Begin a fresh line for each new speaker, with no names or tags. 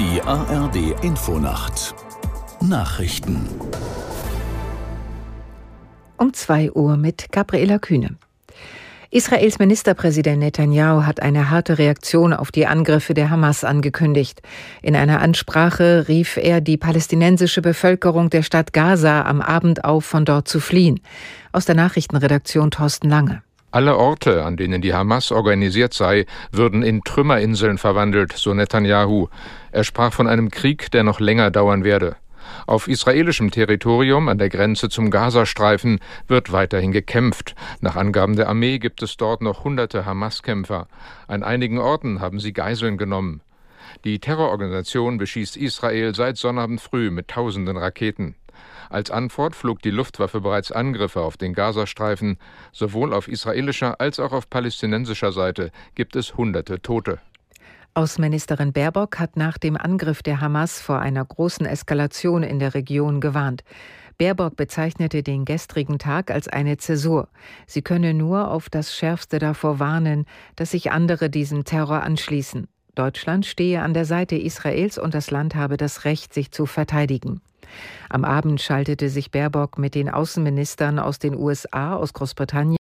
Die ARD Infonacht Nachrichten
um 2 Uhr mit Gabriela Kühne. Israels Ministerpräsident Netanyahu hat eine harte Reaktion auf die Angriffe der Hamas angekündigt. In einer Ansprache rief er die palästinensische Bevölkerung der Stadt Gaza am Abend auf, von dort zu fliehen. Aus der Nachrichtenredaktion Thorsten Lange.
Alle Orte, an denen die Hamas organisiert sei, würden in Trümmerinseln verwandelt, so Netanyahu. Er sprach von einem Krieg, der noch länger dauern werde. Auf israelischem Territorium an der Grenze zum Gazastreifen wird weiterhin gekämpft. Nach Angaben der Armee gibt es dort noch hunderte Hamas-Kämpfer. An einigen Orten haben sie Geiseln genommen. Die Terrororganisation beschießt Israel seit Sonnabend früh mit tausenden Raketen. Als Antwort flog die Luftwaffe bereits Angriffe auf den Gazastreifen. Sowohl auf israelischer als auch auf palästinensischer Seite gibt es hunderte Tote.
Außenministerin Baerbock hat nach dem Angriff der Hamas vor einer großen Eskalation in der Region gewarnt. Baerbock bezeichnete den gestrigen Tag als eine Zäsur. Sie könne nur auf das Schärfste davor warnen, dass sich andere diesem Terror anschließen. Deutschland stehe an der Seite Israels und das Land habe das Recht, sich zu verteidigen. Am Abend schaltete sich Baerbock mit den Außenministern aus den USA, aus Großbritannien